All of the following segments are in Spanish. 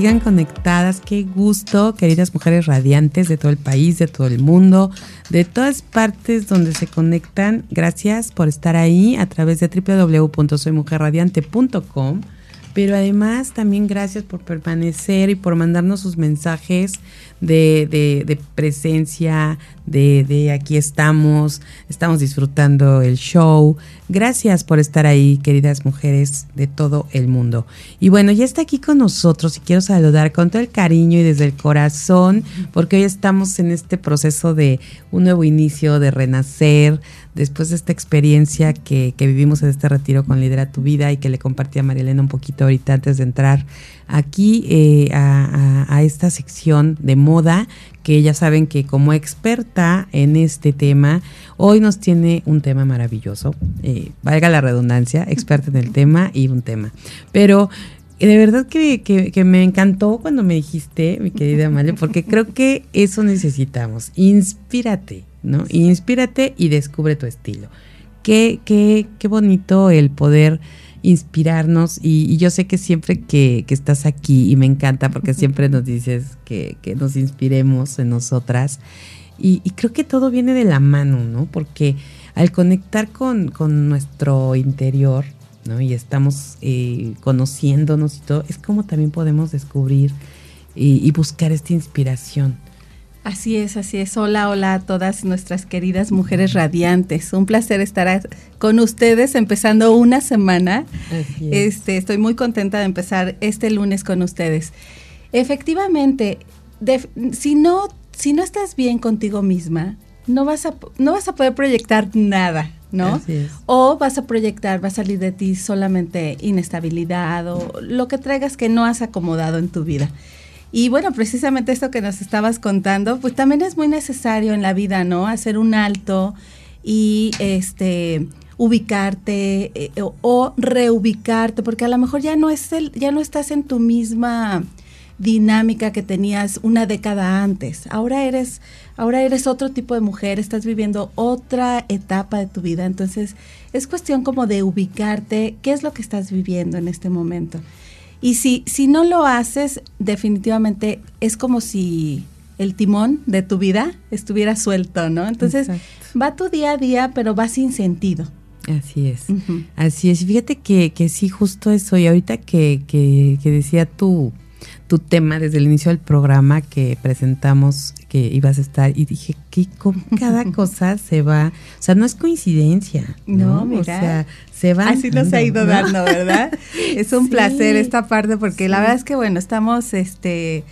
Sigan conectadas, qué gusto, queridas mujeres radiantes de todo el país, de todo el mundo, de todas partes donde se conectan. Gracias por estar ahí a través de www.soymujerradiante.com pero además también gracias por permanecer y por mandarnos sus mensajes de, de, presencia, de, de, aquí estamos, estamos disfrutando el show. Gracias por estar ahí, queridas mujeres de todo el mundo. Y bueno, ya está aquí con nosotros y quiero saludar con todo el cariño y desde el corazón, porque hoy estamos en este proceso de un nuevo inicio, de renacer, después de esta experiencia que, vivimos en este retiro con Lidera tu Vida y que le compartí a Marielena un poquito ahorita antes de entrar aquí eh, a, esta sección de moda, que ya saben que como experta en este tema, hoy nos tiene un tema maravilloso, eh, valga la redundancia, experta en el tema y un tema. Pero eh, de verdad que, que, me encantó cuando me dijiste, mi querida Amalia, porque creo que eso necesitamos. Inspírate, ¿no? Inspírate y descubre tu estilo. Qué, qué, qué bonito el poder inspirarnos y, yo sé que siempre que, estás aquí y me encanta porque siempre nos dices que, nos inspiremos en nosotras y, creo que todo viene de la mano, ¿no? Porque al conectar con, nuestro interior, ¿no? Y estamos eh, conociéndonos y todo, es como también podemos descubrir y buscar esta inspiración. Así es, así es. Hola, hola a todas nuestras queridas mujeres radiantes. Un placer estar con ustedes empezando una semana. Este, estoy muy contenta de empezar este lunes con ustedes. Efectivamente, si no si no estás bien contigo misma, no vas a no vas a poder proyectar nada, ¿no? O vas a proyectar, va a salir de ti solamente inestabilidad o lo que traigas que no has acomodado en tu vida. Y bueno, precisamente esto que nos estabas contando, pues también es muy necesario en la vida, ¿no? Hacer un alto y este ubicarte eh, o, reubicarte, porque a lo mejor ya no es el, ya no estás en tu misma dinámica que tenías una década antes. Ahora eres, ahora eres otro tipo de mujer, estás viviendo otra etapa de tu vida. Entonces, es cuestión como de ubicarte, qué es lo que estás viviendo en este momento. Y si, si no lo haces, definitivamente es como si el timón de tu vida estuviera suelto, ¿no? Entonces va tu día a día, pero va sin sentido. Así es, así es. Fíjate que, que sí, justo eso. Y ahorita que, que, que decía tu, tu tema desde el inicio del programa que presentamos que ibas a estar y dije que con cada cosa se va, o sea, no es coincidencia, ¿no? mira. O sea, se va. Así nos ha ido dando, ¿verdad? es un placer esta parte porque la verdad es que bueno, estamos este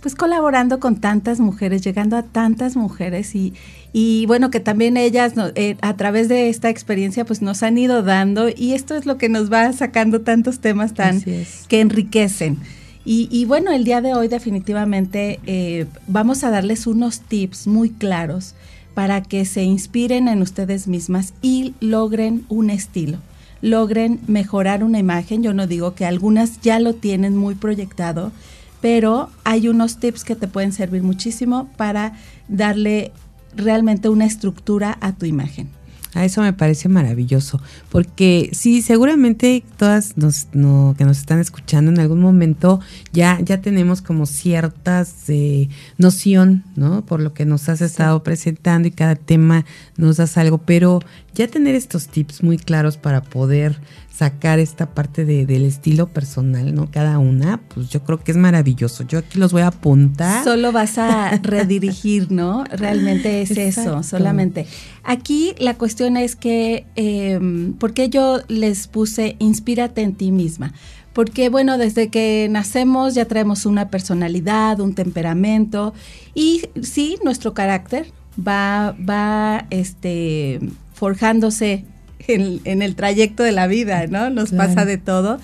pues colaborando con tantas mujeres, llegando a tantas mujeres y, y bueno, que también ellas eh, a través de esta experiencia pues nos han ido dando y esto es lo que nos va sacando tantos temas tan que enriquecen. Y, bueno, el día de hoy definitivamente eh, vamos a darles unos tips muy claros para que se inspiren en ustedes mismas y logren un estilo, logren mejorar una imagen. Yo no digo que algunas ya lo tienen muy proyectado, pero hay unos tips que te pueden servir muchísimo para darle realmente una estructura a tu imagen. A eso me parece maravilloso, porque sí, seguramente todas nos, que nos están escuchando en algún momento ya, ya tenemos como ciertas eh, noción, ¿no? Por lo que nos has estado presentando y cada tema nos das algo, pero ya tener estos tips muy claros para poder sacar esta parte de, del estilo personal, ¿no? Cada una, pues yo creo que es maravilloso. Yo aquí los voy a apuntar. Solo vas a redirigir, ¿no? Realmente es eso, solamente. Aquí la cuestión es que, eh, ¿por qué yo les puse inspírate en ti misma? Porque, bueno, desde que nacemos ya traemos una personalidad, un temperamento y sí, nuestro carácter va, va, este, forjándose en, el trayecto de la vida, ¿no? Nos pasa de todo.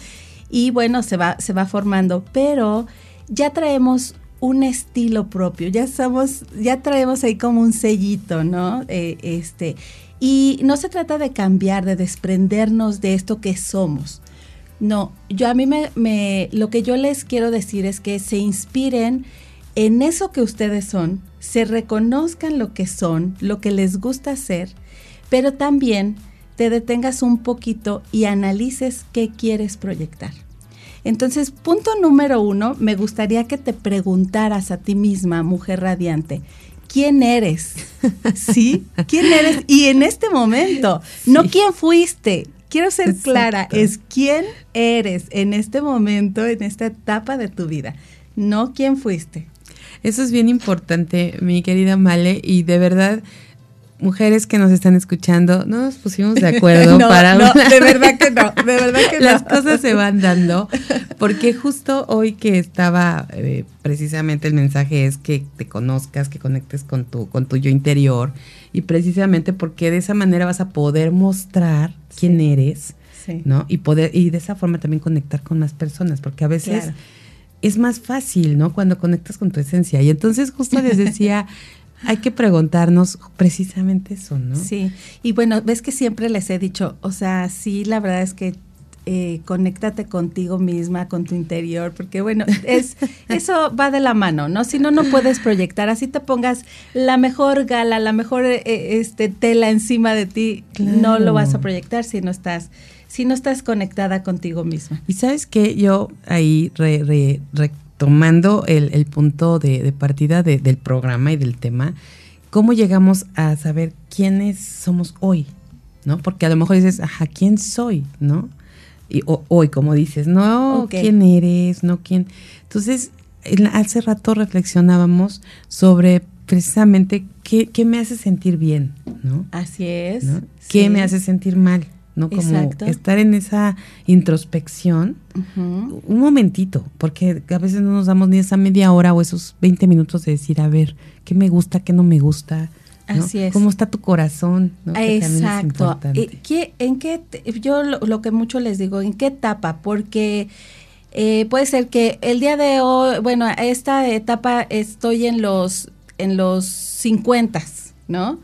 Y bueno, se va, se va formando, pero ya traemos un estilo propio, ya somos, ya traemos ahí como un sellito, ¿no? Eh, este, y no se trata de cambiar, de desprendernos de esto que somos. No, yo a mí me, me, lo que yo les quiero decir es que se inspiren en eso que ustedes son, se reconozcan lo que son, lo que les gusta hacer, pero también te detengas un poquito y analices qué quieres proyectar. Entonces, punto número uno, me gustaría que te preguntaras a ti misma, mujer radiante, ¿quién eres? ¿Sí? ¿Quién eres? Y en este momento, no quién fuiste. Quiero ser clara, es quién eres en este momento, en esta etapa de tu vida, no quién fuiste. Eso es bien importante, mi querida Male, y de verdad mujeres que nos están escuchando, no nos pusimos de acuerdo para no, de verdad que no, de verdad que las cosas se van dando, porque justo hoy que estaba eh, precisamente el mensaje es que te conozcas, que conectes con tu con tu yo interior y precisamente porque de esa manera vas a poder mostrar quién eres, ¿no? Y poder y de esa forma también conectar con más personas, porque a veces es más fácil, ¿no? Cuando conectas con tu esencia. Y entonces justo les decía hay que preguntarnos precisamente eso, ¿no? Sí, y bueno, ves que siempre les he dicho, o sea, sí, la verdad es que eh, conéctate contigo misma, con tu interior, porque bueno, es eso va de la mano, ¿no? Si no, no puedes proyectar, así te pongas la mejor gala, la mejor eh, este, tela encima de ti, no lo vas a proyectar si no estás si no estás conectada contigo misma. Y sabes que yo ahí re, re, tomando el, punto de, partida del programa y del tema, ¿cómo llegamos a saber quiénes somos hoy? ¿No? Porque a lo mejor dices, ajá, ¿quién soy? ¿No? Y hoy, como dices, no, ¿quién eres? ¿No quién? Entonces, hace rato reflexionábamos sobre precisamente qué, me hace sentir bien, ¿no? Así es. ¿Qué me hace sentir mal? ¿No? Como estar en esa introspección un momentito, porque a veces no nos damos ni esa media hora o esos 20 minutos de decir, a ver, ¿qué me gusta, qué no me gusta? Así es. ¿Cómo está tu corazón? Exacto. ¿Qué, ¿En qué, yo lo, que mucho les digo, ¿en qué etapa? Porque eh, puede ser que el día de hoy, bueno, esta etapa estoy en los, en los 50, ¿no?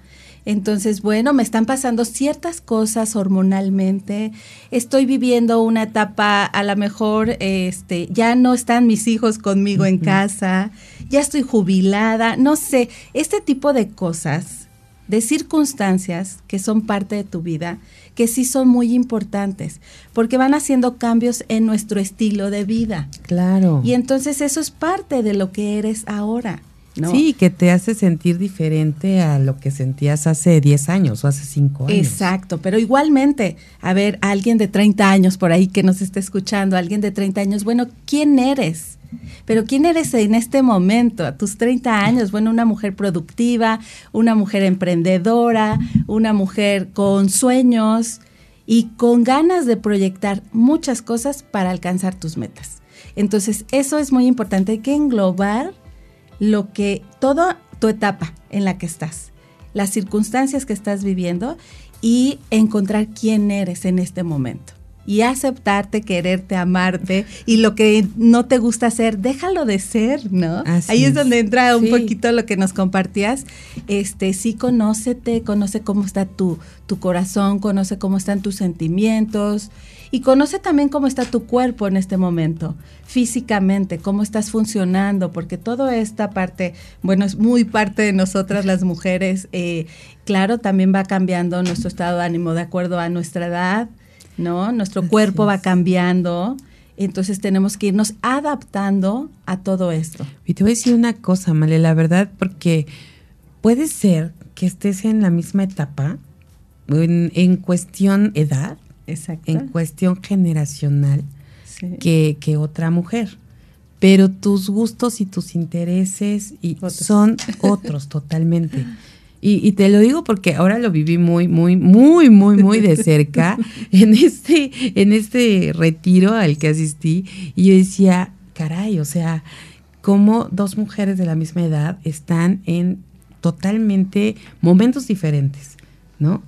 Entonces, bueno, me están pasando ciertas cosas hormonalmente. Estoy viviendo una etapa, a lo mejor, este, ya no están mis hijos conmigo en casa, ya estoy jubilada, no sé, este tipo de cosas, de circunstancias que son parte de tu vida, que sí son muy importantes, porque van haciendo cambios en nuestro estilo de vida. Claro. Y entonces eso es parte de lo que eres ahora. Sí, que te hace sentir diferente a lo que sentías hace 10 años o hace 5 años. Exacto, pero igualmente, a ver, alguien de 30 años por ahí que nos esté escuchando, alguien de 30 años, bueno, ¿quién eres? Pero ¿quién eres en este momento, a tus 30 años? Bueno, una mujer productiva, una mujer emprendedora, una mujer con sueños y con ganas de proyectar muchas cosas para alcanzar tus metas. Entonces, eso es muy importante, hay que englobar lo que, toda tu etapa en la que estás, las circunstancias que estás viviendo y encontrar quién eres en este momento. Y aceptarte, quererte, amarte y lo que no te gusta hacer, déjalo de ser, ¿no? Ahí es, donde entra un poquito lo que nos compartías. Este, sí, conócete, conoce cómo está tu, tu corazón, conoce cómo están tus sentimientos, y conoce también cómo está tu cuerpo en este momento, físicamente, cómo estás funcionando, porque toda esta parte, bueno, es muy parte de nosotras las mujeres. Eh, claro, también va cambiando nuestro estado de ánimo de acuerdo a nuestra edad, ¿no? Nuestro cuerpo va cambiando. Entonces tenemos que irnos adaptando a todo esto. Y te voy a decir una cosa, Male, la verdad, porque puede ser que estés en la misma etapa, en, en cuestión edad, en cuestión generacional que, que, otra mujer. Pero tus gustos y tus intereses y son otros totalmente. Y, te lo digo porque ahora lo viví muy, muy, muy, muy, muy de cerca en este, en este retiro al que asistí. Y yo decía, caray, o sea, como dos mujeres de la misma edad están en totalmente momentos diferentes, ¿no?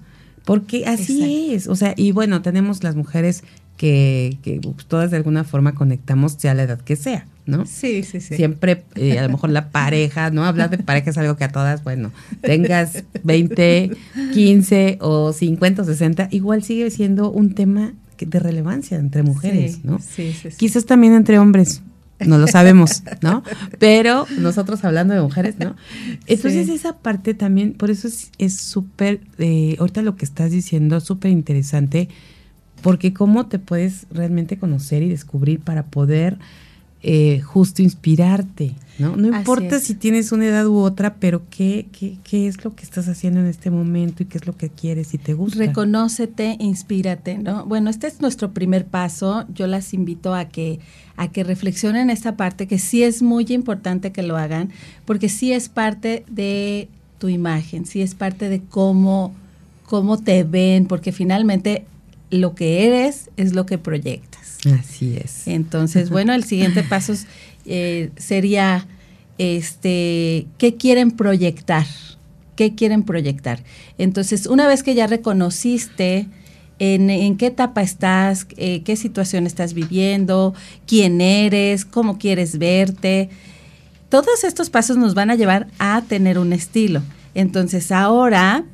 Porque así es, o sea, y bueno, tenemos las mujeres que, que pues, todas de alguna forma conectamos, sea la edad que sea, ¿no? Sí, sí, sí. Siempre, eh, a lo mejor la pareja, ¿no? Hablar de pareja es algo que a todas, bueno, tengas 20, 15 o 50 o 60, igual sigue siendo un tema de relevancia entre mujeres, ¿no? Sí, sí, sí. Quizás también entre hombres, no lo sabemos, ¿no? Pero nosotros hablando de mujeres, ¿no? Entonces esa parte también, por eso es súper, eh, ahorita lo que estás diciendo, súper interesante, porque cómo te puedes realmente conocer y descubrir para poder eh, justo inspirarte, ¿no? No importa si tienes una edad u otra, pero ¿qué, qué, qué es lo que estás haciendo en este momento y qué es lo que quieres y te gusta. Reconócete, inspírate, ¿no? Bueno, este es nuestro primer paso. Yo las invito a que a que reflexionen esta parte, que sí es muy importante que lo hagan, porque sí es parte de tu imagen, sí es parte de cómo, cómo te ven, porque finalmente lo que eres es lo que proyectas. Así es. Entonces, bueno, el siguiente paso eh, sería, este, ¿qué quieren proyectar? ¿Qué quieren proyectar? Entonces, una vez que ya reconociste en, qué etapa estás, eh, qué situación estás viviendo, quién eres, cómo quieres verte, todos estos pasos nos van a llevar a tener un estilo. Entonces, ahora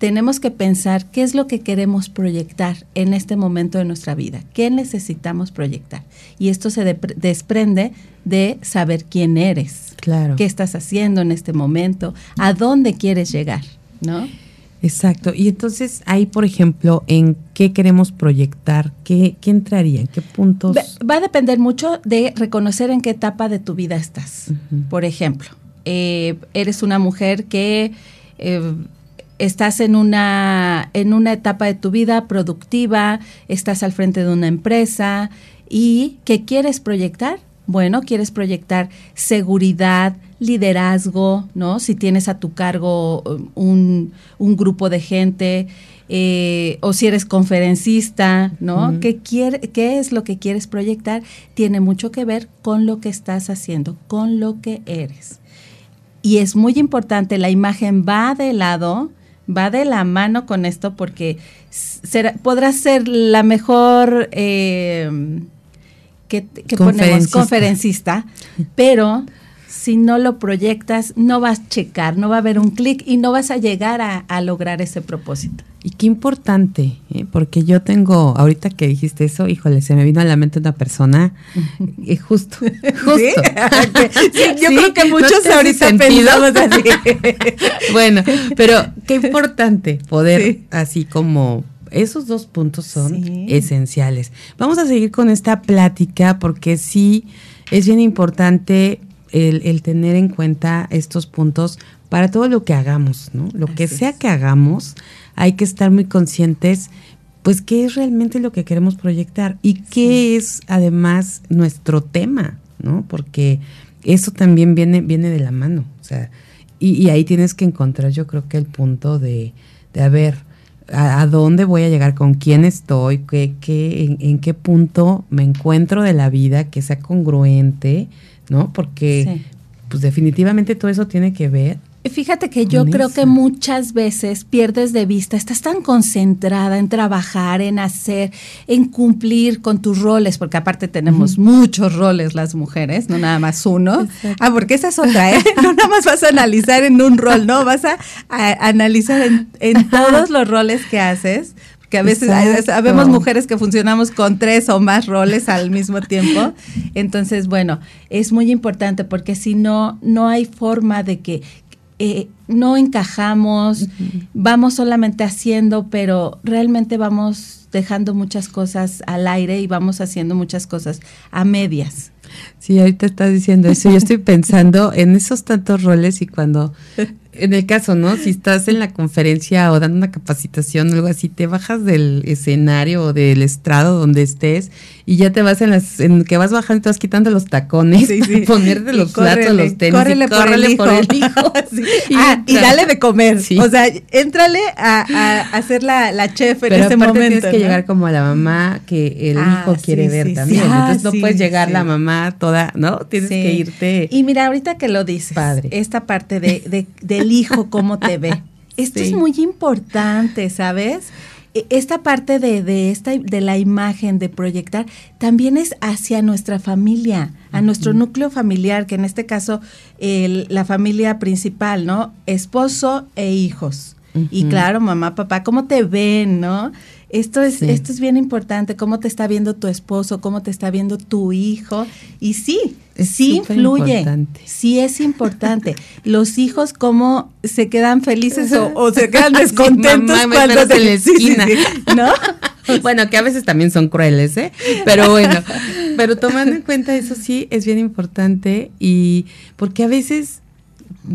tenemos que pensar qué es lo que queremos proyectar en este momento de nuestra vida, qué necesitamos proyectar. Y esto se desprende de saber quién eres, claro. qué estás haciendo en este momento, a dónde quieres llegar, ¿no? Exacto. Y entonces ahí, por ejemplo, ¿en qué queremos proyectar? ¿Qué, qué entraría? ¿En qué puntos? Va, a depender mucho de reconocer en qué etapa de tu vida estás. Por ejemplo, eh, eres una mujer que eh, estás en una, en una etapa de tu vida productiva, estás al frente de una empresa y ¿qué quieres proyectar? Bueno, quieres proyectar seguridad, liderazgo, ¿no? Si tienes a tu cargo um, un, grupo de gente, eh, o si eres conferencista, ¿no? ¿Qué, quiere, ¿Qué es lo que quieres proyectar? Tiene mucho que ver con lo que estás haciendo, con lo que eres. Y es muy importante, la imagen va de lado va de la mano con esto porque será, podrás ser la mejor eh, que, ponemos conferencista, pero si no lo proyectas, no vas a checar, no va a haber un clic y no vas a llegar a, lograr ese propósito. Y qué importante, ¿eh? porque yo tengo, ahorita que dijiste eso, híjole, se me vino a la mente una persona, justo, justo. yo creo que muchos ahorita pensamos así. bueno, pero qué importante poder así como esos dos puntos son esenciales. Vamos a seguir con esta plática porque sí es bien importante el, tener en cuenta estos puntos para todo lo que hagamos, ¿no? Lo que sea que hagamos, hay que estar muy conscientes, pues, qué es realmente lo que queremos proyectar y qué es además nuestro tema, ¿no? Porque eso también viene, viene de la mano, o sea, y, ahí tienes que encontrar, yo creo que el punto de, de a ver, a, dónde voy a llegar, con quién estoy, qué, qué, en, qué punto me encuentro de la vida, que sea congruente, ¿no? Porque pues definitivamente todo eso tiene que ver Fíjate que yo creo que muchas veces pierdes de vista, estás tan concentrada en trabajar, en hacer, en cumplir con tus roles, porque aparte tenemos muchos roles las mujeres, no nada más uno. Ah, porque esa es otra, ¿eh? No nada más vas a analizar en un rol, no, vas a, analizar en, en todos los roles que haces, que a veces sabemos mujeres que funcionamos con tres o más roles al mismo tiempo. Entonces, bueno, es muy importante porque si no, no hay forma de que eh, no encajamos, vamos solamente haciendo, pero realmente vamos dejando muchas cosas al aire y vamos haciendo muchas cosas a medias. Sí, ahorita estás diciendo eso. Yo estoy pensando en esos tantos roles y cuando en el caso, ¿no? Si estás en la conferencia o dando una capacitación o algo así, te bajas del escenario o del estrado donde estés y ya te vas en las, en que vas bajando y te vas quitando los tacones, ponerte los platos, los tenis, córrele, por, el hijo. Ah, y, dale de comer. O sea, éntrale a, a, hacer la, la chef en ese momento. tienes que llegar como a la mamá que el ah, hijo quiere ver también. Entonces no puedes llegar la mamá toda, ¿no? Tienes que irte. Y mira, ahorita que lo dices, Padre. esta parte de, de, del hijo cómo te ve. Esto es muy importante, ¿sabes? E, esta parte de, de, esta, de la imagen, de proyectar, también es hacia nuestra familia, a nuestro núcleo familiar, que en este caso la familia principal, ¿no? Esposo e hijos. Y claro, mamá, papá, ¿cómo te ven, no? Esto es, esto es bien importante, cómo te está viendo tu esposo, cómo te está viendo tu hijo. Y sí, sí influye, sí es importante. Los hijos cómo se quedan felices o, se quedan descontentos cuando se les esquina. ¿no? bueno, que a veces también son crueles, ¿eh? Pero bueno, pero tomando en cuenta eso sí es bien importante y porque a veces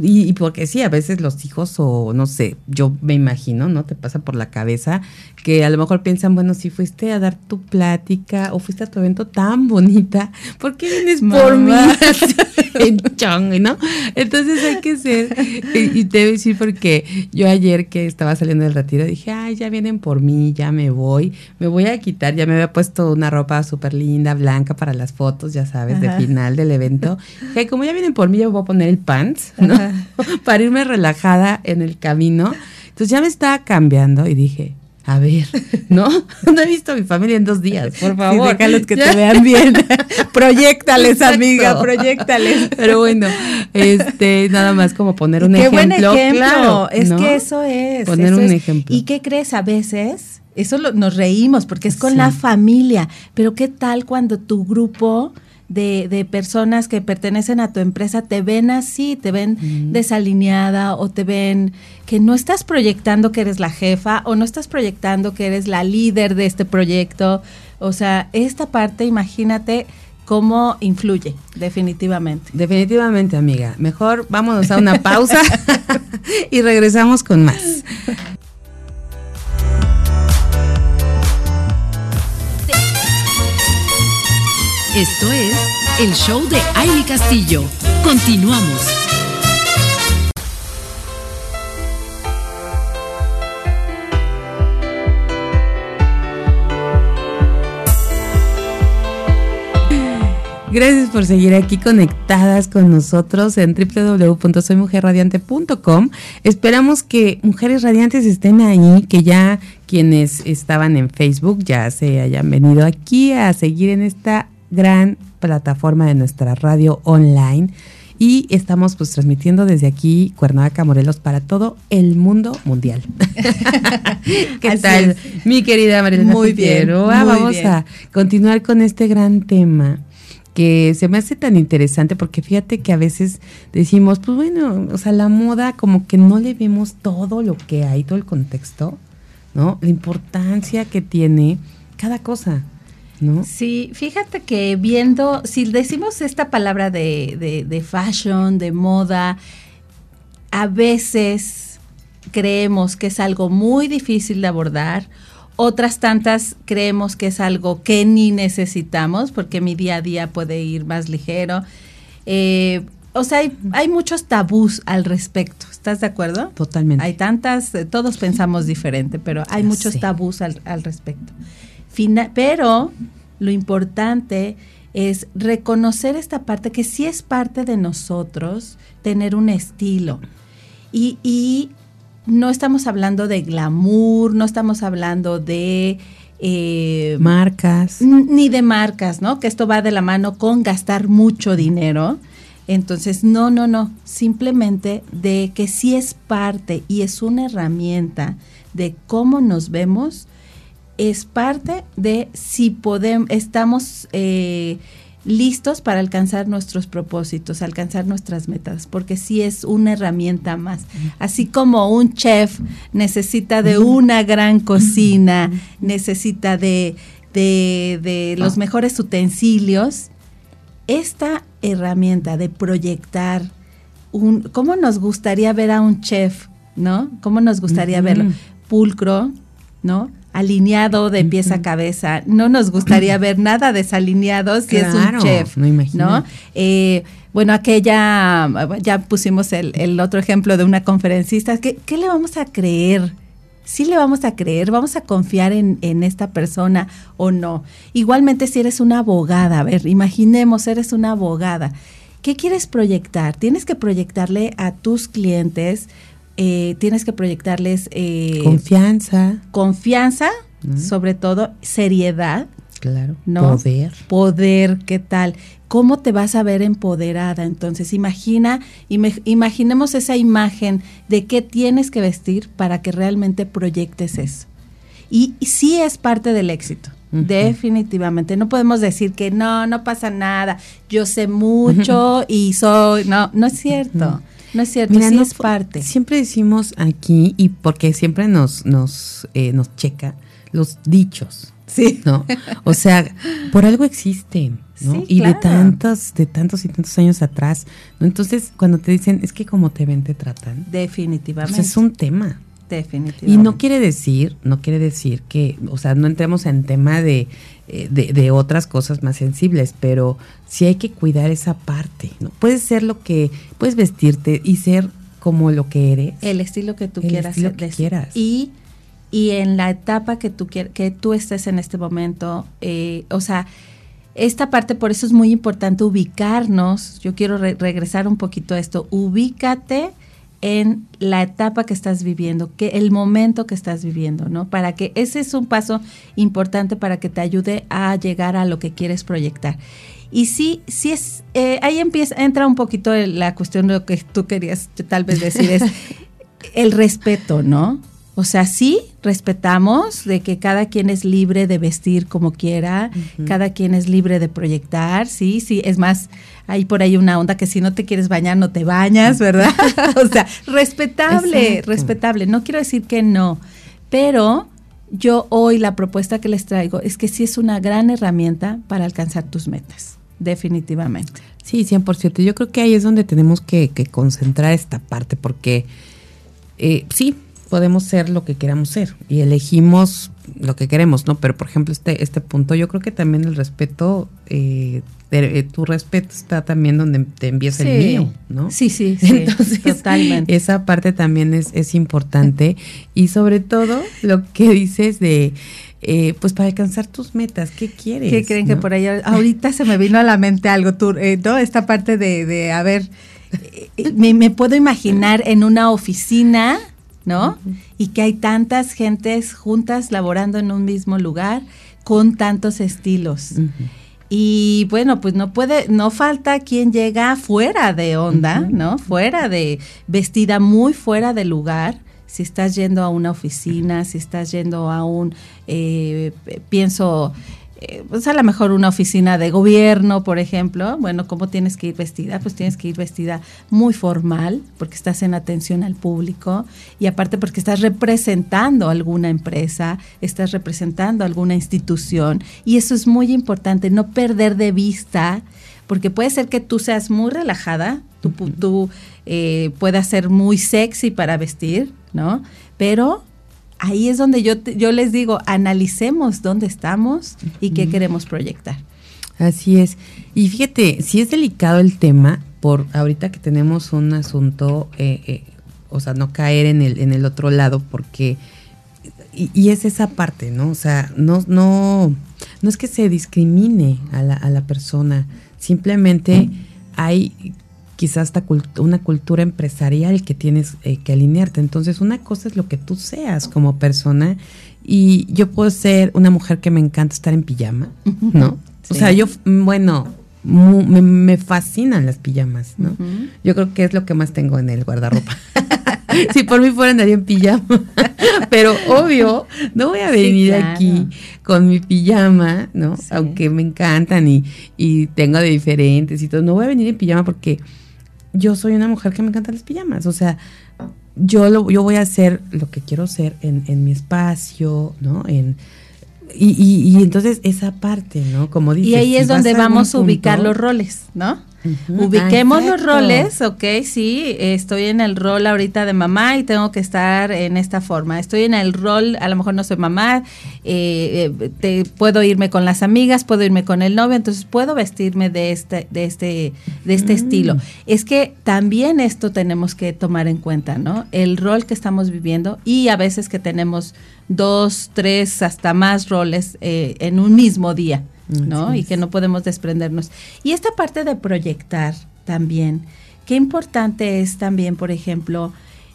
y, porque sí, a veces los hijos o no sé, yo me imagino, ¿no? Te pasa por la cabeza que a lo mejor piensan, bueno, si fuiste a dar tu plática o fuiste a tu evento tan bonita, ¿por qué vienes por mí? en chong, ¿no? Entonces hay que ser, y, te voy a decir porque yo ayer que estaba saliendo del retiro dije, ay, ya vienen por mí, ya me voy, me voy a quitar, ya me había puesto una ropa súper linda, blanca para las fotos, ya sabes, de final del evento. Que como ya vienen por mí, yo voy a poner el pants, ¿no? para irme relajada en el camino. Entonces ya me estaba cambiando y dije, a ver, ¿no? No he visto a mi familia en dos días, por favor. Sí, déjalos que te vean bien. proyectales, amiga, proyectales. Pero bueno, este, nada más como poner un Qué ejemplo. Buen ejemplo. es que eso es. Poner un ejemplo. ¿Y qué crees? A veces, eso nos reímos porque es con la familia, pero ¿qué tal cuando tu grupo de, de, personas que pertenecen a tu empresa te ven así, te ven desalineada o te ven que no estás proyectando que eres la jefa o no estás proyectando que eres la líder de este proyecto. O sea, esta parte, imagínate cómo influye, definitivamente. Definitivamente, amiga. Mejor vámonos a una pausa y regresamos con más. Esto es el show de Aile Castillo. Continuamos. Gracias por seguir aquí conectadas con nosotros en www.soymujerradiante.com. Esperamos que Mujeres Radiantes estén ahí, que ya quienes estaban en Facebook ya se hayan venido aquí a seguir en esta gran plataforma de nuestra radio online y estamos pues transmitiendo desde aquí Cuernavaca, Morelos para todo el mundo mundial. ¿Qué tal, mi querida Marilena? Muy bien. Ah, vamos a continuar con este gran tema que se me hace tan interesante porque fíjate que a veces decimos, pues bueno, o sea, la moda como que no le vemos todo lo que hay, todo el contexto, ¿no? La importancia que tiene cada cosa. Sí, fíjate que viendo, si decimos esta palabra de, de, fashion, de moda, a veces creemos que es algo muy difícil de abordar, otras tantas creemos que es algo que ni necesitamos porque mi día a día puede ir más ligero. Eh, o sea, hay, muchos tabús al respecto. ¿Estás de acuerdo? Totalmente. Hay tantas, eh, todos pensamos diferente, pero hay muchos tabús al, al respecto pero lo importante es reconocer esta parte que sí es parte de nosotros, tener un estilo. Y, no estamos hablando de glamour, no estamos hablando de... Eh, marcas. Ni de marcas, ¿no? Que esto va de la mano con gastar mucho dinero. Entonces, no, no, no. Simplemente de que sí es parte y es una herramienta de cómo nos vemos es parte de si podemos, estamos eh, listos para alcanzar nuestros propósitos, alcanzar nuestras metas, porque sí es una herramienta más. Así como un chef necesita de una gran cocina, necesita de, de los mejores utensilios, esta herramienta de proyectar un, ¿cómo nos gustaría ver a un chef? ¿No? ¿Cómo nos gustaría verlo? Pulcro, ¿no? Alineado de pies a cabeza. No nos gustaría ver nada desalineado si es un chef, ¿no? Eh, bueno, aquella, ya pusimos el, otro ejemplo de una conferencista. ¿Qué, ¿Qué, le vamos a creer? ¿Sí le vamos a creer? ¿Vamos a confiar en, en esta persona o no? Igualmente si eres una abogada, a ver, imaginemos, eres una abogada. ¿Qué quieres proyectar? Tienes que proyectarle a tus clientes eh, tienes que proyectarles eh, confianza. Confianza, sobre todo seriedad. Claro. ¿no? Poder. Poder, ¿qué tal? ¿Cómo te vas a ver empoderada? Entonces, imagina, imaginemos esa imagen de qué tienes que vestir para que realmente proyectes eso. Y, sí es parte del éxito. Definitivamente. No podemos decir que no, no pasa nada. Yo sé mucho y soy. No, no es cierto. No es cierto, sí es parte. Siempre decimos aquí, y porque siempre nos, nos, eh, nos checa, los dichos. Sí. ¿No? O sea, por algo existen, ¿no? y de tantos, de tantos y tantos años atrás, ¿no? Entonces, cuando te dicen, es que como te ven, te tratan. Definitivamente. Pues es un tema. Definitivamente. Y no quiere decir, no quiere decir que, o sea, no entremos en tema de, de, de, otras cosas más sensibles, pero sí hay que cuidar esa parte, ¿no? Puedes ser lo que, puedes vestirte y ser como lo que eres. El estilo que tú el quieras. Estilo que quieras. Y, y en la etapa que tú, que tú estés en este momento, eh, o sea, esta parte, por eso es muy importante ubicarnos. Yo quiero regresar un poquito a esto. Ubícate en la etapa que estás viviendo, que el momento que estás viviendo, ¿no? Para que ese es un paso importante para que te ayude a llegar a lo que quieres proyectar. Y sí, sí es, eh, ahí empieza, entra un poquito la cuestión de lo que tú querías tal vez decir, es el respeto, ¿no? O sea, sí, respetamos de que cada quien es libre de vestir como quiera, cada quien es libre de proyectar, sí, sí, es más, hay por ahí una onda que si no te quieres bañar, no te bañas, ¿verdad? o sea, respetable, respetable, no quiero decir que no, pero yo hoy la propuesta que les traigo es que sí es una gran herramienta para alcanzar tus metas, definitivamente. Sí, 100%. Yo creo que ahí es donde tenemos que, concentrar esta parte, porque eh, sí, podemos ser lo que queramos ser y elegimos lo que queremos, ¿no? Pero por ejemplo, este, este punto, yo creo que también el respeto, eh, eh, tu respeto está también donde te envías el mío, ¿no? Sí, sí, sí. Entonces, totalmente. Esa parte también es, es importante y sobre todo lo que dices de... Eh, pues para alcanzar tus metas, ¿qué quieres? ¿Qué creen que por ahí? Ahorita se me vino a la mente algo, tú, ¿no? Esta parte de, de a ver, me, me puedo imaginar en una oficina, ¿no? Y que hay tantas gentes juntas laborando en un mismo lugar con tantos estilos. Y bueno, pues no puede, no falta quien llega fuera de onda, ¿no? Fuera de, vestida muy fuera de lugar. Si estás yendo a una oficina, si estás yendo a un, eh, pienso, eh, pues a lo mejor una oficina de gobierno, por ejemplo, bueno, ¿cómo tienes que ir vestida? Pues tienes que ir vestida muy formal, porque estás en atención al público y aparte porque estás representando alguna empresa, estás representando alguna institución y eso es muy importante, no perder de vista, porque puede ser que tú seas muy relajada, tú, tú eh, puedas ser muy sexy para vestir, ¿no? Pero ahí es donde yo, yo les digo, analicemos dónde estamos y qué queremos proyectar. Así es. Y fíjate, si es delicado el tema, por ahorita que tenemos un asunto, eh, eh, o sea, no caer en el, en el otro lado, porque, y, es esa parte, ¿no? O sea, no, no, no es que se discrimine a la, a la persona, simplemente hay quizás hasta una cultura empresarial que tienes eh, que alinearte. Entonces, una cosa es lo que tú seas como persona y yo puedo ser una mujer que me encanta estar en pijama, ¿no? O sea, yo, bueno, me, fascinan las pijamas, ¿no? Yo creo que es lo que más tengo en el guardarropa. si por mí fuera andaría en pijama. Pero obvio, no voy a venir aquí con mi pijama, ¿no? Aunque me encantan y, y tengo de diferentes y todo. No voy a venir en pijama porque yo soy una mujer que me encantan las pijamas, o sea, yo, lo, yo voy a hacer lo que quiero ser en, en mi espacio, ¿no? En, y, y, entonces esa parte, ¿no? Como dices. Y ahí es donde vamos a ubicar los roles, ¿no? Ubiquemos los roles, ok, sí, estoy en el rol ahorita de mamá y tengo que estar en esta forma. Estoy en el rol, a lo mejor no soy mamá, eh, eh, te, puedo irme con las amigas, puedo irme con el novio, entonces puedo vestirme de este, de este, de este mm. estilo. Es que también esto tenemos que tomar en cuenta, ¿no? El rol que estamos viviendo y a veces que tenemos dos, tres, hasta más roles eh, en un mismo día. ¿No? Y que no podemos desprendernos. Y esta parte de proyectar también, qué importante es también, por ejemplo,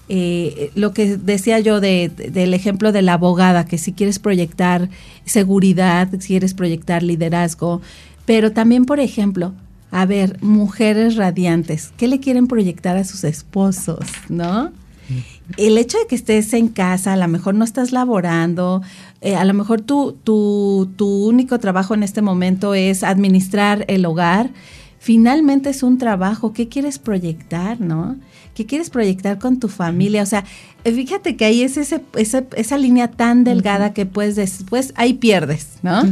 eh, lo que decía yo de, del ejemplo de la abogada, que si quieres proyectar seguridad, si quieres proyectar liderazgo, pero también, por ejemplo, a ver, mujeres radiantes, ¿qué le quieren proyectar a sus esposos, no? El hecho de que estés en casa, a lo mejor no estás laborando, eh, a lo mejor tu, tu, tu único trabajo en este momento es administrar el hogar, finalmente es un trabajo, ¿qué quieres proyectar, no? ¿Qué quieres proyectar con tu familia? O sea, eh, fíjate que ahí es ese, esa, línea tan delgada que puedes después, ahí pierdes, ¿no?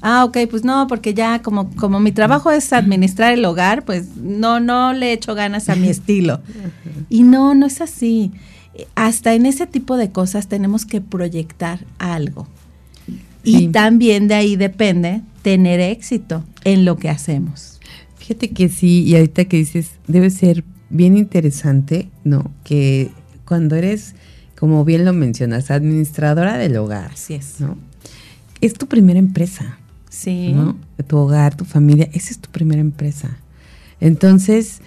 Ah, ok, pues no, porque ya como, como mi trabajo es administrar el hogar, pues no, no le echo ganas a mi estilo. Y no, no es así. Hasta en ese tipo de cosas tenemos que proyectar algo. Y también de ahí depende tener éxito en lo que hacemos. Fíjate que sí, y ahorita que dices, debe ser bien interesante, ¿no? Que cuando eres, como bien lo mencionas, administradora del hogar. Así es. ¿no? Es tu primera empresa. Sí. ¿no? Tu hogar, tu familia, esa es tu primera empresa. Entonces,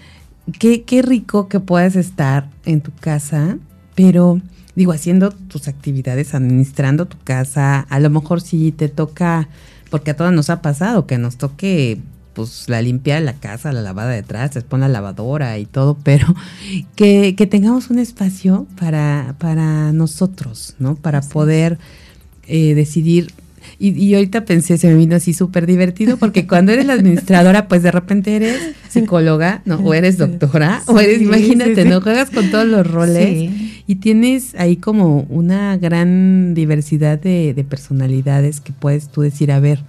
qué, qué rico que puedas estar en tu casa, pero digo, haciendo tus actividades, administrando tu casa, a lo mejor si te toca, porque a todas nos ha pasado que nos toque pues la limpia de la casa, la lavada de trastes, pon la lavadora y todo, pero que, tengamos un espacio para, para nosotros, ¿no? Para poder eh, decidir. Y, y, ahorita pensé, se me vino así súper divertido, porque cuando eres la administradora, pues de repente eres psicóloga, ¿no? O eres doctora, o eres, imagínate, ¿no? Juegas con todos los roles y tienes ahí como una gran diversidad de, de personalidades que puedes tú decir, a ver,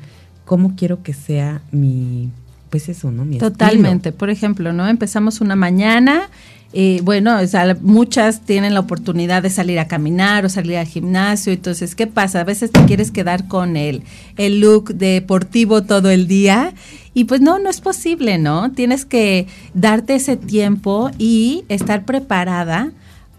cómo quiero que sea mi, pues eso, ¿no? Mi Totalmente. Por ejemplo, ¿no? Empezamos una mañana. Eh, bueno, o sea, muchas tienen la oportunidad de salir a caminar o salir al gimnasio. Entonces, ¿qué pasa? A veces te quieres quedar con el, el look deportivo todo el día. Y pues no, no es posible, ¿no? Tienes que darte ese tiempo y estar preparada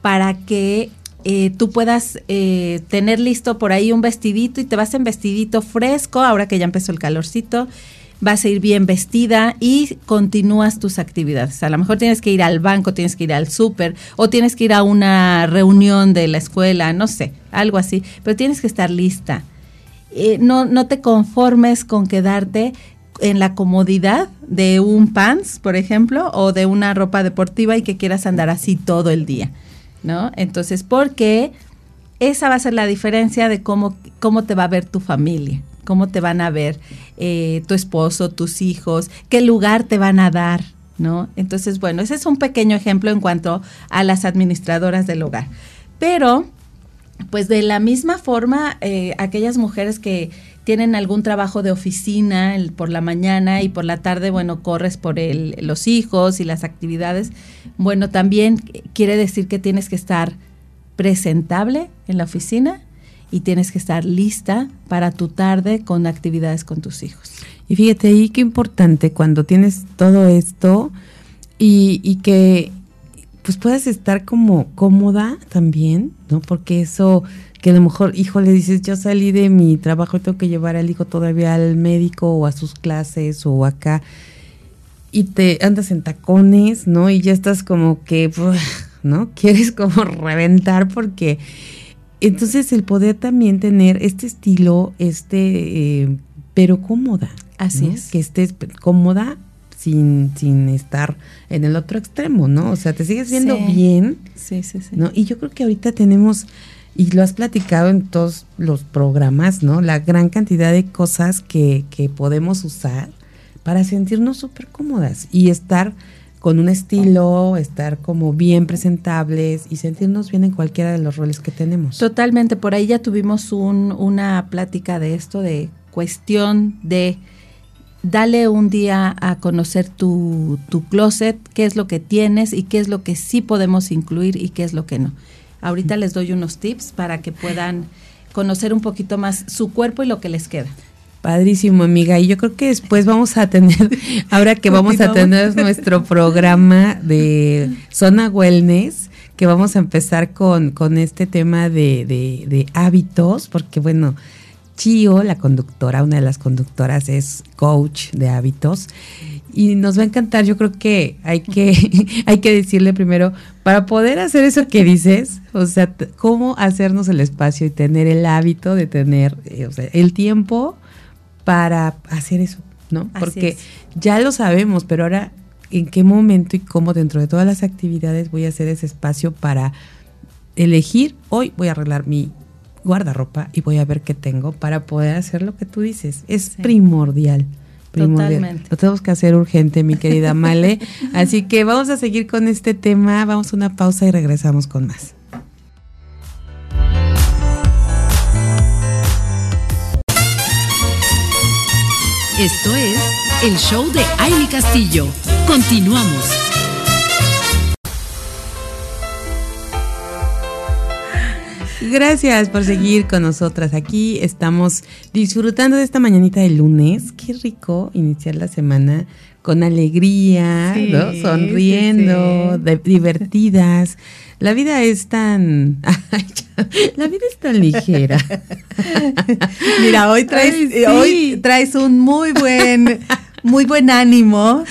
para que eh, tú puedas eh, tener listo por ahí un vestidito y te vas en vestidito fresco, ahora que ya empezó el calorcito, vas a ir bien vestida y continúas tus actividades. A lo mejor tienes que ir al banco, tienes que ir al súper o tienes que ir a una reunión de la escuela, no sé, algo así, pero tienes que estar lista. Eh, no, no te conformes con quedarte en la comodidad de un pants, por ejemplo, o de una ropa deportiva y que quieras andar así todo el día. ¿no? Entonces, porque esa va a ser la diferencia de cómo, cómo te va a ver tu familia, cómo te van a ver eh, tu esposo, tus hijos, qué lugar te van a dar, ¿no? Entonces, bueno, ese es un pequeño ejemplo en cuanto a las administradoras del hogar. Pero, pues de la misma forma, eh, aquellas mujeres que tienen algún trabajo de oficina por la mañana y por la tarde, bueno, corres por el, los hijos y las actividades, bueno, también quiere decir que tienes que estar presentable en la oficina y tienes que estar lista para tu tarde con actividades con tus hijos. Y fíjate ahí qué importante cuando tienes todo esto y, y que pues puedas estar como cómoda también, ¿no? Porque eso que a lo mejor, hijo, le dices, yo salí de mi trabajo y tengo que llevar al hijo todavía al médico o a sus clases o acá, y te andas en tacones, ¿no? Y ya estás como que, ¿no? Quieres como reventar porque... Entonces el poder también tener este estilo, este, eh, pero cómoda. Así es. Que estés cómoda sin, sin estar en el otro extremo, ¿no? O sea, te sigues viendo bien. Sí, sí, sí. ¿no? Y yo creo que ahorita tenemos y lo has platicado en todos los programas, ¿no? La gran cantidad de cosas que, que podemos usar para sentirnos súper cómodas y estar con un estilo, estar como bien presentables y sentirnos bien en cualquiera de los roles que tenemos. Totalmente, por ahí ya tuvimos un, una plática de esto, de cuestión de dale un día a conocer tu, tu closet, qué es lo que tienes y qué es lo que sí podemos incluir y qué es lo que no. Ahorita les doy unos tips para que puedan conocer un poquito más su cuerpo y lo que les queda. Padrísimo, amiga. Y yo creo que después vamos a tener, ahora que vamos a tener nuestro programa de Zona Wellness, que vamos a empezar con, con este tema de, de, de hábitos, porque bueno, Chio, la conductora, una de las conductoras, es coach de hábitos y nos va a encantar. Yo creo que hay que, hay que decirle primero, para poder hacer eso que dices, o sea, cómo hacernos el espacio y tener el hábito de tener eh, o sea, el tiempo para hacer eso, ¿no? Porque ya lo sabemos, pero ahora, ¿en qué momento y cómo dentro de todas las actividades voy a hacer ese espacio para elegir, hoy voy a arreglar mi guardarropa y voy a ver qué tengo para poder hacer lo que tú dices? Es primordial Totalmente. Lo tenemos que hacer urgente, mi querida Male. Así que vamos a seguir con este tema, vamos a una pausa y regresamos con más. Esto es el show de Aile Castillo. Continuamos. Gracias por seguir con nosotras aquí. Estamos disfrutando de esta mañanita de lunes. Qué rico iniciar la semana con alegría, sonriendo, divertidas. La vida es tan, la vida es tan ligera. Mira, hoy traes, hoy traes un muy buen, muy buen ánimo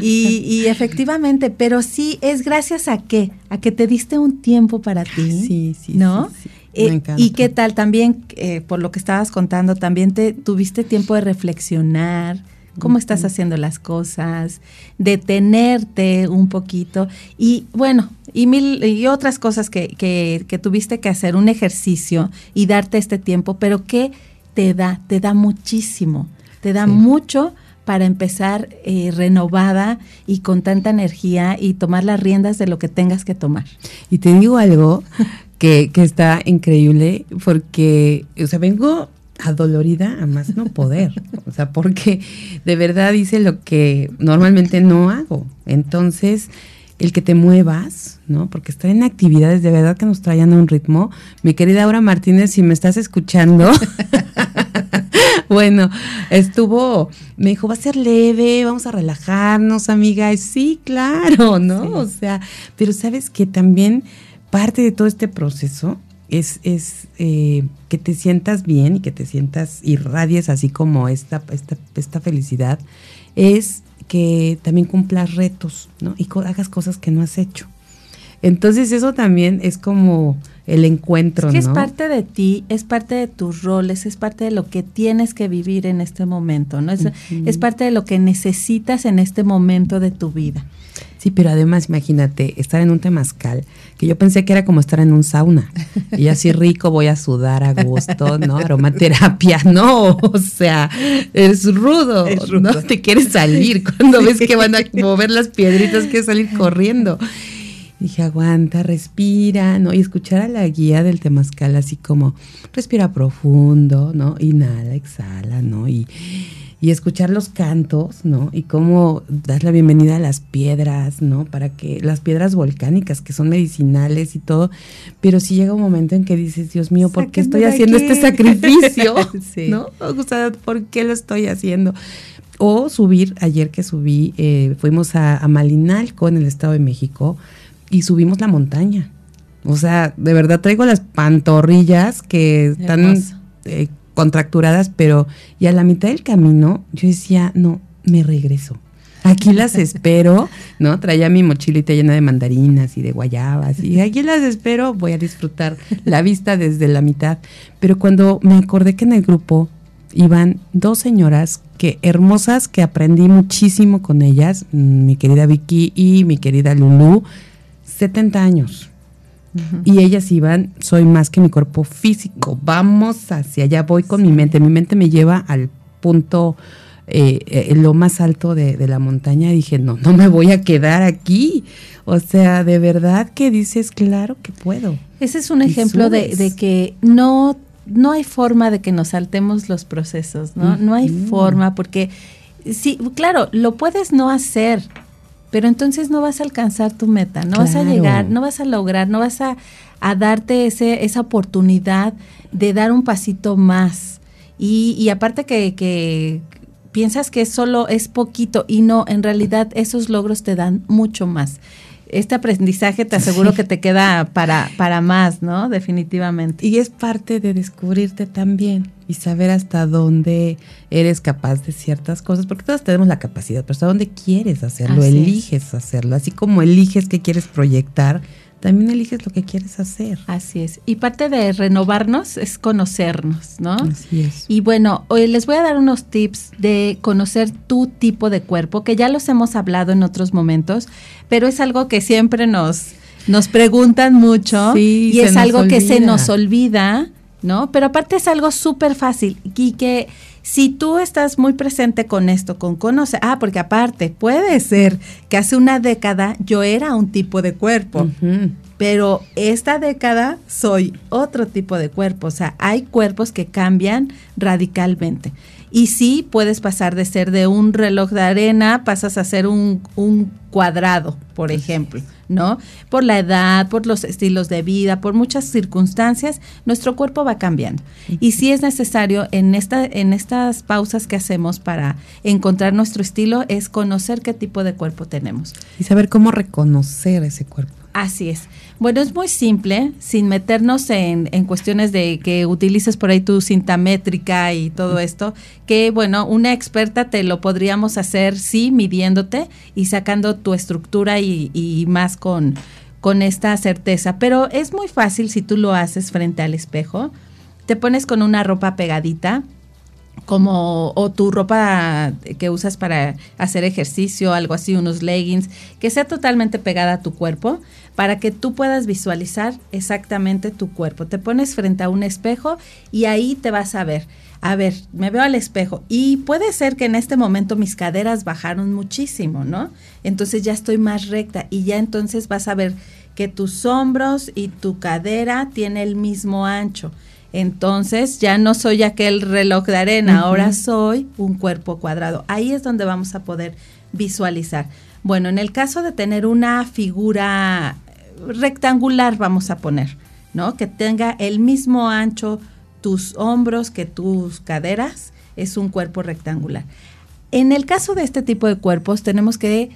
y, y, efectivamente, pero sí es gracias a qué, a que te diste un tiempo para ti, sí, sí, ¿no? Eh, y qué tal también, eh, por lo que estabas contando, también te tuviste tiempo de reflexionar, cómo estás haciendo las cosas, detenerte un poquito. Y bueno, y mil y otras cosas que, que, que, tuviste que hacer, un ejercicio y darte este tiempo, pero que te da, te da muchísimo, te da mucho para empezar eh, renovada y con tanta energía y tomar las riendas de lo que tengas que tomar. Y te digo algo que, que está increíble porque, o sea, vengo adolorida a más no poder, o sea, porque de verdad hice lo que normalmente no hago. Entonces, el que te muevas, ¿no? Porque estar en actividades de verdad que nos traían a un ritmo. Mi querida Aura Martínez, si me estás escuchando, bueno, estuvo, me dijo, va a ser leve, vamos a relajarnos, amiga. Y sí, claro, ¿no? O sea, pero sabes que también parte de todo este proceso es, es eh, que te sientas bien y que te sientas irradies así como esta, esta, esta felicidad, es que también cumplas retos, ¿no? Y hagas cosas que no has hecho. Entonces eso también es como el encuentro, es que Es parte de ti, es parte de tus roles, es parte de lo que tienes que vivir en este momento, ¿no? Es, es parte de lo que necesitas en este momento de tu vida. Sí, pero además imagínate estar en un temazcal, que yo pensé que era como estar en un sauna. Y así rico voy a sudar a gusto, ¿no? Aromaterapia, no, o sea, es rudo, no te quieres salir cuando ves que van a mover las piedritas, quieres salir corriendo. Dije, aguanta, respira, ¿no? Y escuchar a la guía del temazcal así como, respira profundo, ¿no? Inhala, exhala, ¿no? Y y escuchar los cantos, ¿no? Y cómo das la bienvenida a las piedras, ¿no? Para que las piedras volcánicas que son medicinales y todo, pero sí llega un momento en que dices, Dios mío, ¿por qué estoy haciendo este sacrificio? ¿No? O sea, ¿por qué lo estoy haciendo? O subir, ayer que subí, eh, fuimos a, Malinalco en el Estado de México y subimos la montaña. O sea, de verdad traigo las pantorrillas que están eh, contracturadas, pero y a la mitad del camino yo decía, no, me regreso. Aquí las espero, ¿no? Traía mi mochilita llena de mandarinas y de guayabas y aquí las espero, voy a disfrutar la vista desde la mitad. Pero cuando me acordé que en el grupo iban dos señoras que hermosas que aprendí muchísimo con ellas, mi querida Vicky y mi querida Lulu, 70 años. Y ellas iban, soy más que mi cuerpo físico, vamos hacia allá, voy con mi mente, mi mente me lleva al punto, eh, eh, lo más alto de, la montaña dije, no, no me voy a quedar aquí. O sea, de verdad que dices, claro que puedo. Ese es un ejemplo de, que no, no hay forma de que nos saltemos los procesos, ¿no? No hay forma porque, sí, claro, lo puedes no hacer, pero entonces no vas a alcanzar tu meta, no vas a llegar, no vas a lograr, no vas a, darte ese, esa oportunidad de dar un pasito más. Y, y aparte que, que piensas que solo es poquito y no, en realidad esos logros te dan mucho más este aprendizaje te aseguro que te queda para, para más, ¿no? Definitivamente. Y es parte de descubrirte también y saber hasta dónde eres capaz de ciertas cosas, porque todos tenemos la capacidad, pero hasta dónde quieres hacerlo, eliges hacerlo, así como eliges que quieres proyectar, también eliges lo que quieres hacer. Así es. Y parte de renovarnos es conocernos, ¿no? Así es. Y bueno, hoy les voy a dar unos tips de conocer tu tipo de cuerpo, que ya los hemos hablado en otros momentos, pero es algo que siempre nos, nos preguntan mucho y es algo que se nos olvida ¿no? Pero aparte es algo súper fácil y que si tú estás muy presente con esto, con conocer, ah, porque aparte puede ser que hace una década yo era un tipo de cuerpo, pero esta década soy otro tipo de cuerpo, o sea, hay cuerpos que cambian radicalmente. Y sí puedes pasar de ser de un reloj de arena, pasas a ser un, un cuadrado, por ejemplo. ¿No? Por la edad, por los estilos de vida, por muchas circunstancias, nuestro cuerpo va cambiando. Y si es necesario en, esta, en estas pausas que hacemos para encontrar nuestro estilo, es conocer qué tipo de cuerpo tenemos. Y saber cómo reconocer ese cuerpo. Así es. Bueno, es muy simple, sin meternos en, en, cuestiones de que utilices por ahí tu cinta métrica y todo esto, que bueno, una experta te lo podríamos hacer, sí, midiéndote y sacando tu estructura y, y más con, con esta certeza. Pero es muy fácil si tú lo haces frente al espejo. Te pones con una ropa pegadita, como o tu ropa que usas para hacer ejercicio, algo así, unos leggings, que sea totalmente pegada a tu cuerpo para que tú puedas visualizar exactamente tu cuerpo. Te pones frente a un espejo y ahí te vas a ver. A ver, me veo al espejo y puede ser que en este momento mis caderas bajaron muchísimo, ¿no? Entonces ya estoy más recta y ya entonces vas a ver que tus hombros y tu cadera tiene el mismo ancho. Entonces ya no soy aquel reloj de arena, ahora soy un cuerpo cuadrado. Ahí es donde vamos a poder visualizar. Bueno, en el caso de tener una figura rectangular, vamos a poner, ¿no? Que tenga el mismo ancho tus hombros que tus caderas, es un cuerpo rectangular. En el caso de este tipo de cuerpos, tenemos que,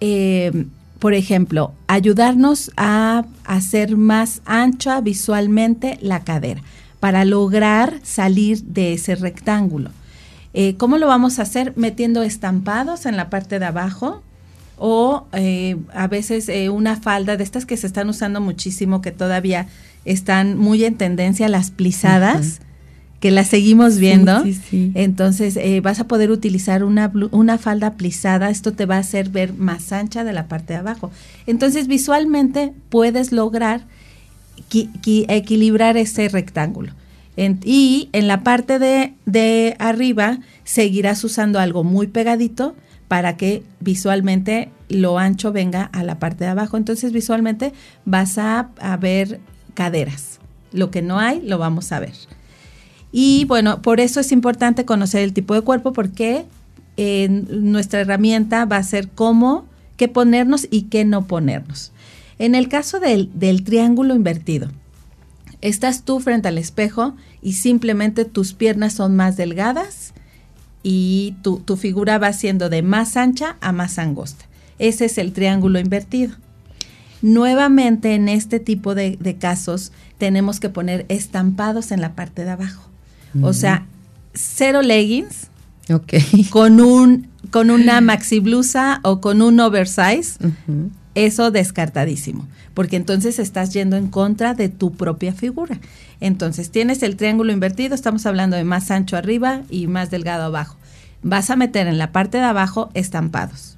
eh, por ejemplo, ayudarnos a hacer más ancha visualmente la cadera para lograr salir de ese rectángulo. Eh, ¿Cómo lo vamos a hacer? Metiendo estampados en la parte de abajo o eh, a veces eh, una falda de estas que se están usando muchísimo, que todavía están muy en tendencia, las plisadas. que las seguimos viendo. Entonces vas a poder utilizar una, una falda plisada. Esto te va a hacer ver más ancha de la parte de abajo. Entonces visualmente puedes lograr equilibrar ese rectángulo. y en la parte de, de, arriba seguirás usando algo muy pegadito para que visualmente lo ancho venga a la parte de abajo. Entonces visualmente vas a, ver caderas. Lo que no hay, lo vamos a ver. Y bueno, por eso es importante conocer el tipo de cuerpo porque nuestra herramienta va a ser cómo, qué ponernos y qué no ponernos. En el caso del, triángulo invertido, estás tú frente al espejo y simplemente tus piernas son más delgadas y tu, figura va siendo de más ancha a más angosta. Ese es el triángulo invertido. Nuevamente en este tipo de, casos tenemos que poner estampados en la parte de abajo. O sea, cero leggings con, un, con una maxi blusa o con un oversize eso descartadísimo, porque entonces estás yendo en contra de tu propia figura. Entonces tienes el triángulo invertido, estamos hablando de más ancho arriba y más delgado abajo. Vas a meter en la parte de abajo estampados.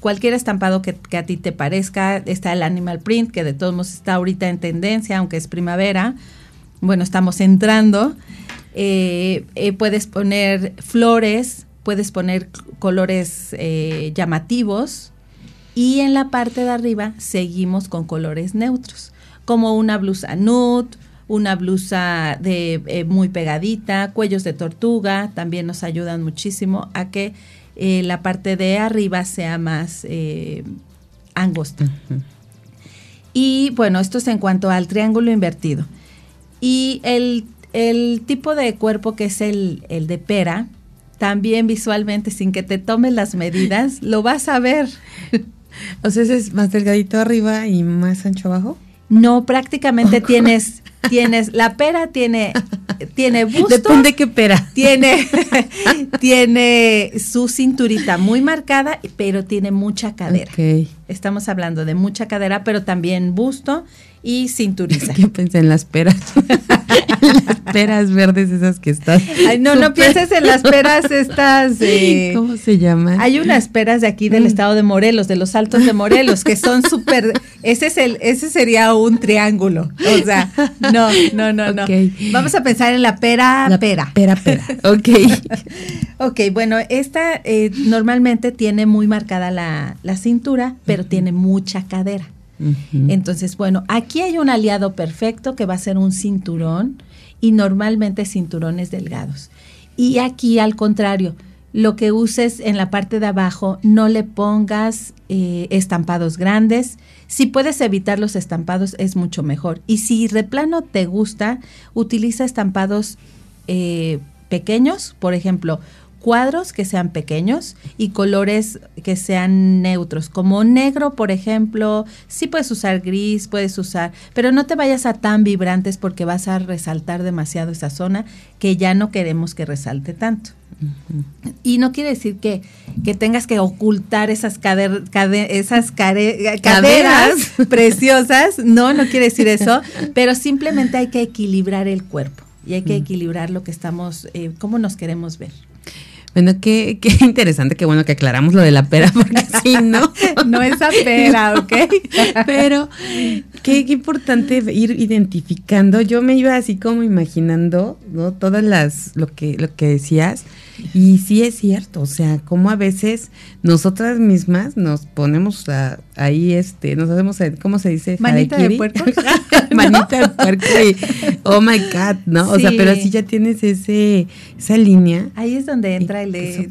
Cualquier estampado que, a ti te parezca, está el animal print, que de todos modos está ahorita en tendencia, aunque es primavera. Bueno, estamos entrando. Eh, eh, puedes poner flores, puedes poner colores eh, llamativos, y en la parte de arriba seguimos con colores neutros, como una blusa nude, una blusa de eh, muy pegadita, cuellos de tortuga, también nos ayudan muchísimo a que eh, la parte de arriba sea más eh, angosta. Y bueno, esto es en cuanto al triángulo invertido. Y el, tipo de cuerpo que es el, el de pera, también visualmente, sin que te tomes las medidas, lo vas a ver. O sea, es más delgadito arriba y más ancho abajo. No, prácticamente tienes, tienes, la pera tiene, tiene busto. Depende qué pera. Tiene, tiene su cinturita muy marcada, pero tiene mucha cadera. Estamos hablando de mucha cadera, pero también busto y cinturiza. ¿Qué pensé en las peras? las peras verdes esas que están. Ay, no, no pienses en las peras estas. de ¿Cómo se llaman? Hay unas peras de aquí del mm. estado de Morelos, de los Altos de Morelos, que son súper. Ese es el, ese sería un triángulo. O sea, no, no, no, no. Vamos a pensar en la pera, pera. Pera, pera. Ok. ok, bueno, esta eh, normalmente tiene muy marcada la, cintura, pero tiene mucha cadera. Entonces, bueno, aquí hay un aliado perfecto que va a ser un cinturón y normalmente cinturones delgados. Y aquí al contrario, lo que uses en la parte de abajo, no le pongas eh, estampados grandes. Si puedes evitar los estampados, es mucho mejor. Y si de plano te gusta, utiliza estampados eh, pequeños, por ejemplo, cuadros que sean pequeños y colores que sean neutros, como negro, por ejemplo, sí puedes usar gris, puedes usar, pero no te vayas a tan vibrantes porque vas a resaltar demasiado esa zona que ya no queremos que resalte tanto. Y no quiere decir que, que, tengas que ocultar esas, cader, esas caderas preciosas, no, no quiere decir eso, pero simplemente hay que equilibrar el cuerpo y hay que equilibrar lo que estamos, eh, cómo nos queremos ver. Bueno, qué, qué interesante, qué bueno que aclaramos lo de la pera, porque si no. no es pera, ¿ok? Pero qué, qué, importante ir identificando. Yo me iba así como imaginando, ¿no? Todas las, lo que, lo que decías. Y sí es cierto, o sea, como a veces nosotras mismas nos ponemos ahí, este, nos hacemos, ¿cómo se dice? Manita de puerco. Manita de puerco y, oh my God, ¿no? O sea, pero así ya tienes ese, esa línea. Ahí es donde entra el de,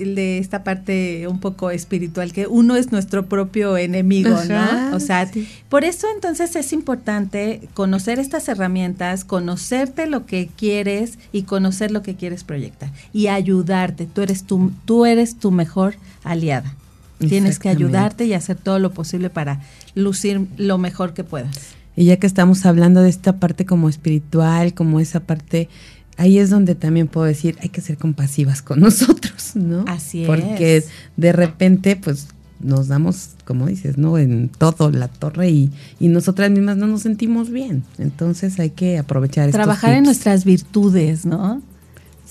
el de esta parte un poco espiritual, que uno es nuestro propio enemigo, ¿no? O sea, por eso entonces es importante conocer estas herramientas, conocerte lo que quieres y conocer lo que quieres proyectar. Y ayudarte. Tú eres tu, tú eres tu mejor aliada. Tienes que ayudarte y hacer todo lo posible para lucir lo mejor que puedas. Y ya que estamos hablando de esta parte como espiritual, como esa parte, ahí es donde también puedo decir, hay que ser compasivas con nosotros, ¿no? Así es. Porque de repente, pues nos damos, como dices, ¿no? En todo la torre y, y nosotras mismas no nos sentimos bien. Entonces hay que aprovechar Trabajar en nuestras virtudes, ¿no?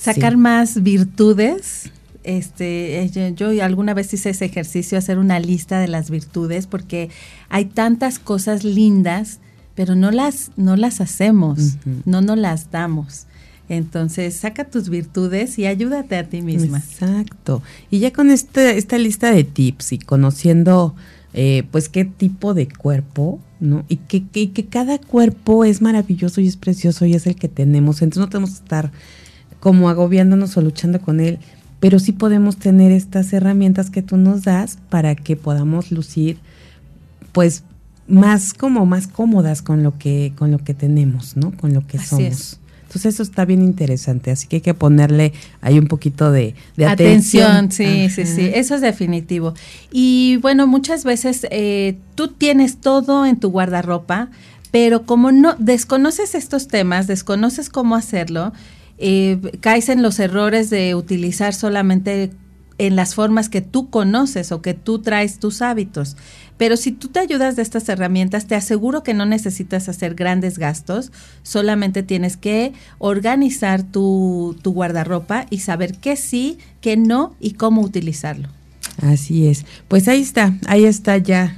Sacar más virtudes. Este, eh, yo, alguna vez hice ese ejercicio, hacer una lista de las virtudes, porque hay tantas cosas lindas, pero no las, no las hacemos, no nos las damos. Entonces, saca tus virtudes y ayúdate a ti misma. Exacto. Y ya con este, esta lista de tips y conociendo, eh, pues, qué tipo de cuerpo, ¿no? Y que, que, que, cada cuerpo es maravilloso y es precioso y es el que tenemos. Entonces, no tenemos que estar como agobiándonos o luchando con él, pero sí podemos tener estas herramientas que tú nos das para que podamos lucir pues más como más cómodas con lo que con lo que tenemos, ¿no? Con lo que somos. Entonces eso está bien interesante, así que hay que ponerle ahí un poquito de, atención. Sí, sí, sí, eso es definitivo. Y bueno, muchas veces eh, tú tienes todo en tu guardarropa, pero como no desconoces estos temas, desconoces cómo hacerlo, eh, caes en los errores de utilizar solamente en las formas que tú conoces o que tú traes tus hábitos. Pero si tú te ayudas de estas herramientas, te aseguro que no necesitas hacer grandes gastos, solamente tienes que organizar tu, tu guardarropa y saber qué sí, qué no y cómo utilizarlo. Así es. Pues ahí está, ahí está ya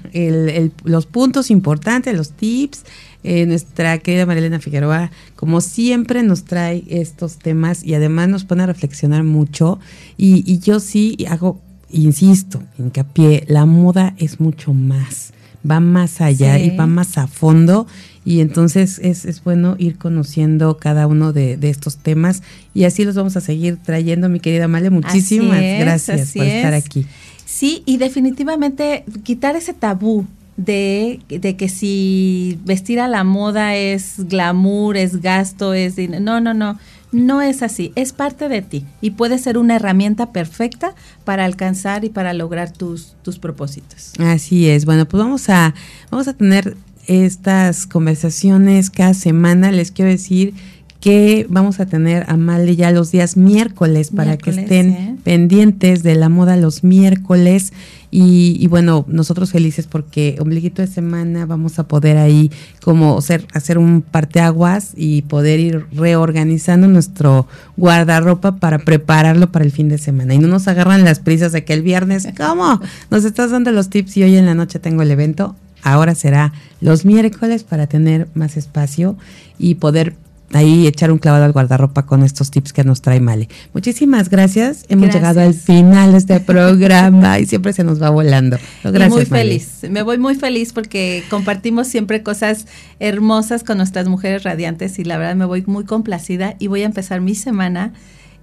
los puntos importantes, los tips. Eh, nuestra querida Marilena Figueroa, como siempre, nos trae estos temas y además nos pone a reflexionar mucho. Y, yo sí hago, insisto, hincapié, la moda es mucho más, va más allá y va más a fondo. Y entonces es, es bueno ir conociendo cada uno de, estos temas y así los vamos a seguir trayendo, mi querida Male. Muchísimas gracias por estar aquí. Sí, y definitivamente quitar ese tabú de, de, que si vestir a la moda es glamour, es gasto, es No, no, no. No es así. Es parte de ti y puede ser una herramienta perfecta para alcanzar y para lograr tus, tus propósitos. Así es. Bueno, pues vamos a, vamos a tener estas conversaciones cada semana. Les quiero decir que vamos a tener a Male ya los días miércoles para que estén pendientes de la moda los miércoles. Y, bueno, nosotros felices porque ombliguito de semana vamos a poder ahí como hacer, hacer un parteaguas y poder ir reorganizando nuestro guardarropa para prepararlo para el fin de semana. Y no nos agarran las prisas de que el viernes, ¿cómo? Nos estás dando los tips y hoy en la noche tengo el evento. Ahora será los miércoles para tener más espacio y poder ahí echar un clavado al guardarropa con estos tips que nos trae Male. Muchísimas gracias. Hemos llegado al final de este programa y siempre se nos va volando. Gracias. muy feliz. Me voy muy feliz porque compartimos siempre cosas hermosas con nuestras mujeres radiantes y la verdad me voy muy complacida y voy a empezar mi semana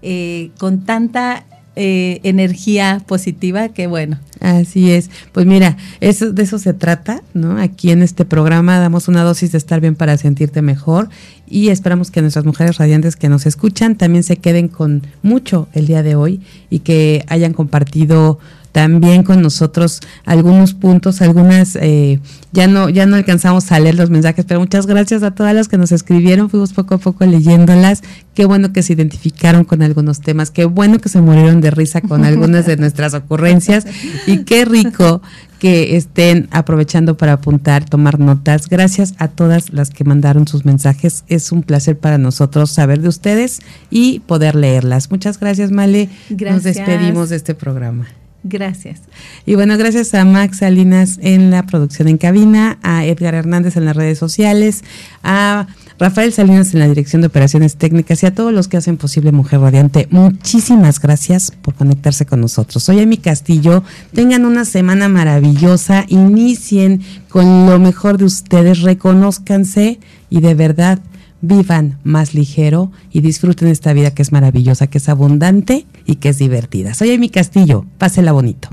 eh, con tanta eh, energía positiva, que bueno. Así es. Pues mira, eso, de eso se trata, ¿no? Aquí en este programa damos una dosis de estar bien para sentirte mejor y esperamos que nuestras mujeres radiantes que nos escuchan también se queden con mucho el día de hoy y que hayan compartido también con nosotros algunos puntos, algunas, eh, ya no, ya no alcanzamos a leer los mensajes, pero muchas gracias a todas las que nos escribieron, fuimos poco a poco leyéndolas, qué bueno que se identificaron con algunos temas, qué bueno que se murieron de risa con algunas de nuestras ocurrencias y qué rico que estén aprovechando para apuntar, tomar notas. Gracias a todas las que mandaron sus mensajes. Es un placer para nosotros saber de ustedes y poder leerlas. Muchas gracias, Male. Nos despedimos de este programa. Gracias. Y bueno, gracias a Max Salinas en la producción en cabina, a Edgar Hernández en las redes sociales, a Rafael Salinas en la dirección de operaciones técnicas y a todos los que hacen posible Mujer Radiante. Muchísimas gracias por conectarse con nosotros. Soy Amy Castillo. Tengan una semana maravillosa. Inicien con lo mejor de ustedes. Reconózcanse y de verdad vivan más ligero y disfruten esta vida que es maravillosa, que es abundante y que es divertida. Soy Amy Castillo, pásela bonito.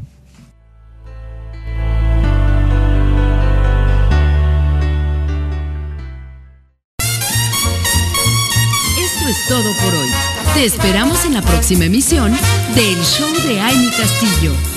Esto es todo por hoy. Te esperamos en la próxima emisión del Show de Amy Castillo.